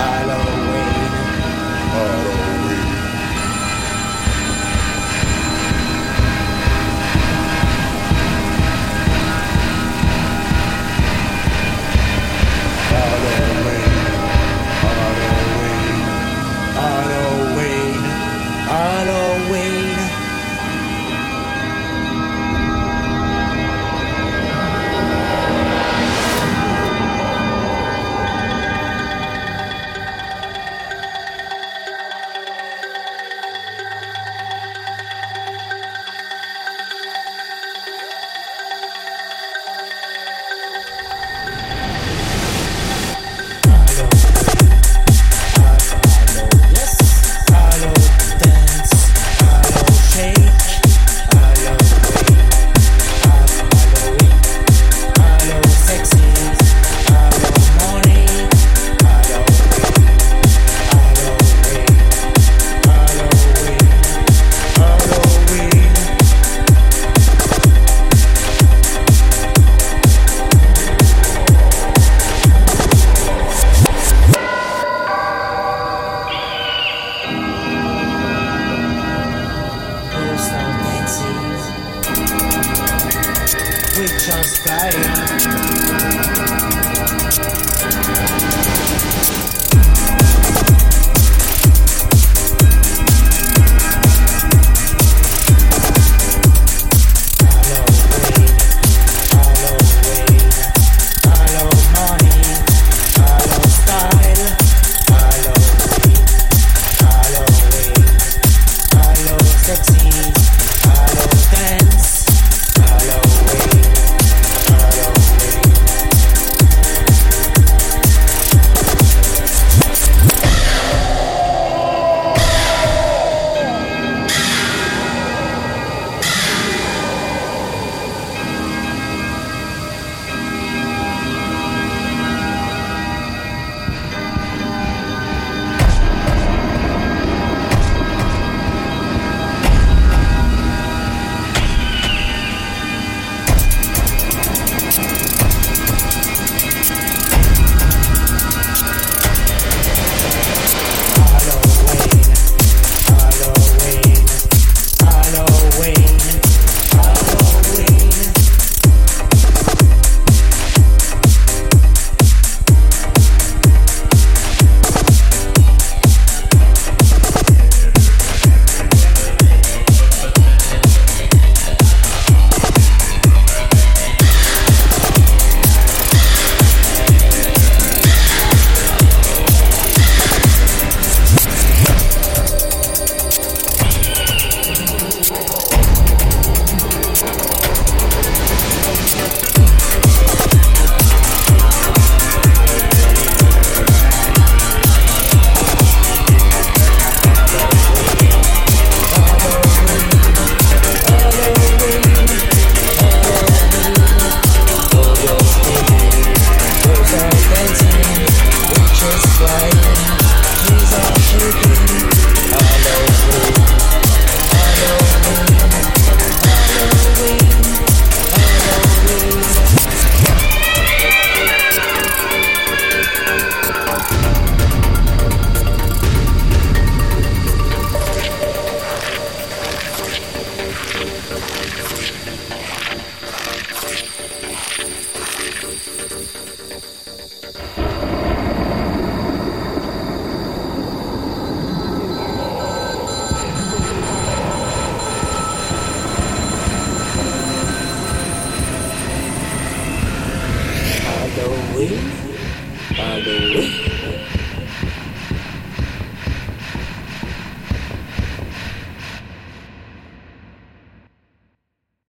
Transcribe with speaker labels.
Speaker 1: Halloween.
Speaker 2: Halloween.
Speaker 1: Just Halloween, Halloween,